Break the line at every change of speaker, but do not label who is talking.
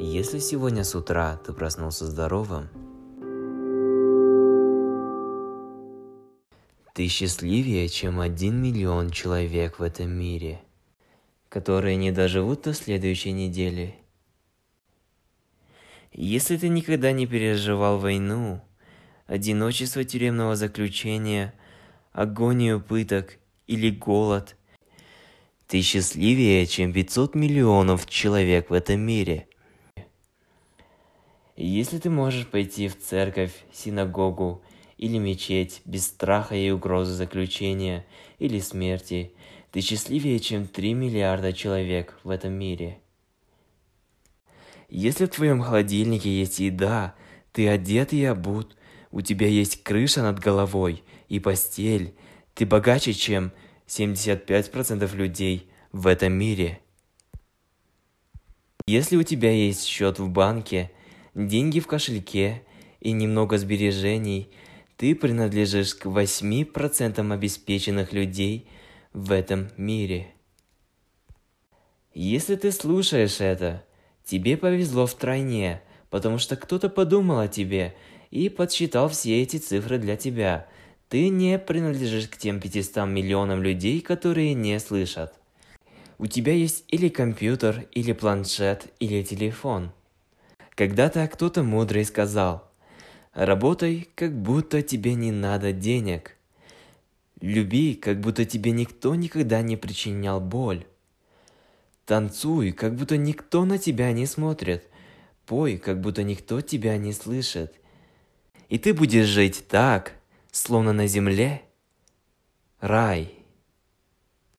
Если сегодня с утра ты проснулся здоровым, ты счастливее, чем один миллион человек в этом мире, которые не доживут до следующей недели. Если ты никогда не переживал войну, одиночество тюремного заключения, агонию пыток или голод, ты счастливее, чем 500 миллионов человек в этом мире. Если ты можешь пойти в церковь, синагогу или мечеть без страха и угрозы заключения или смерти, ты счастливее, чем 3 миллиарда человек в этом мире. Если в твоем холодильнике есть еда, ты одет и обут, у тебя есть крыша над головой и постель, ты богаче, чем 75% людей в этом мире. Если у тебя есть счет в банке, деньги в кошельке и немного сбережений, ты принадлежишь к 8% обеспеченных людей в этом мире. Если ты слушаешь это, тебе повезло втройне, потому что кто-то подумал о тебе и подсчитал все эти цифры для тебя – ты не принадлежишь к тем 500 миллионам людей, которые не слышат. У тебя есть или компьютер, или планшет, или телефон. Когда-то кто-то мудрый сказал, работай, как будто тебе не надо денег. Люби, как будто тебе никто никогда не причинял боль. Танцуй, как будто никто на тебя не смотрит. Пой, как будто никто тебя не слышит. И ты будешь жить так, словно на земле рай.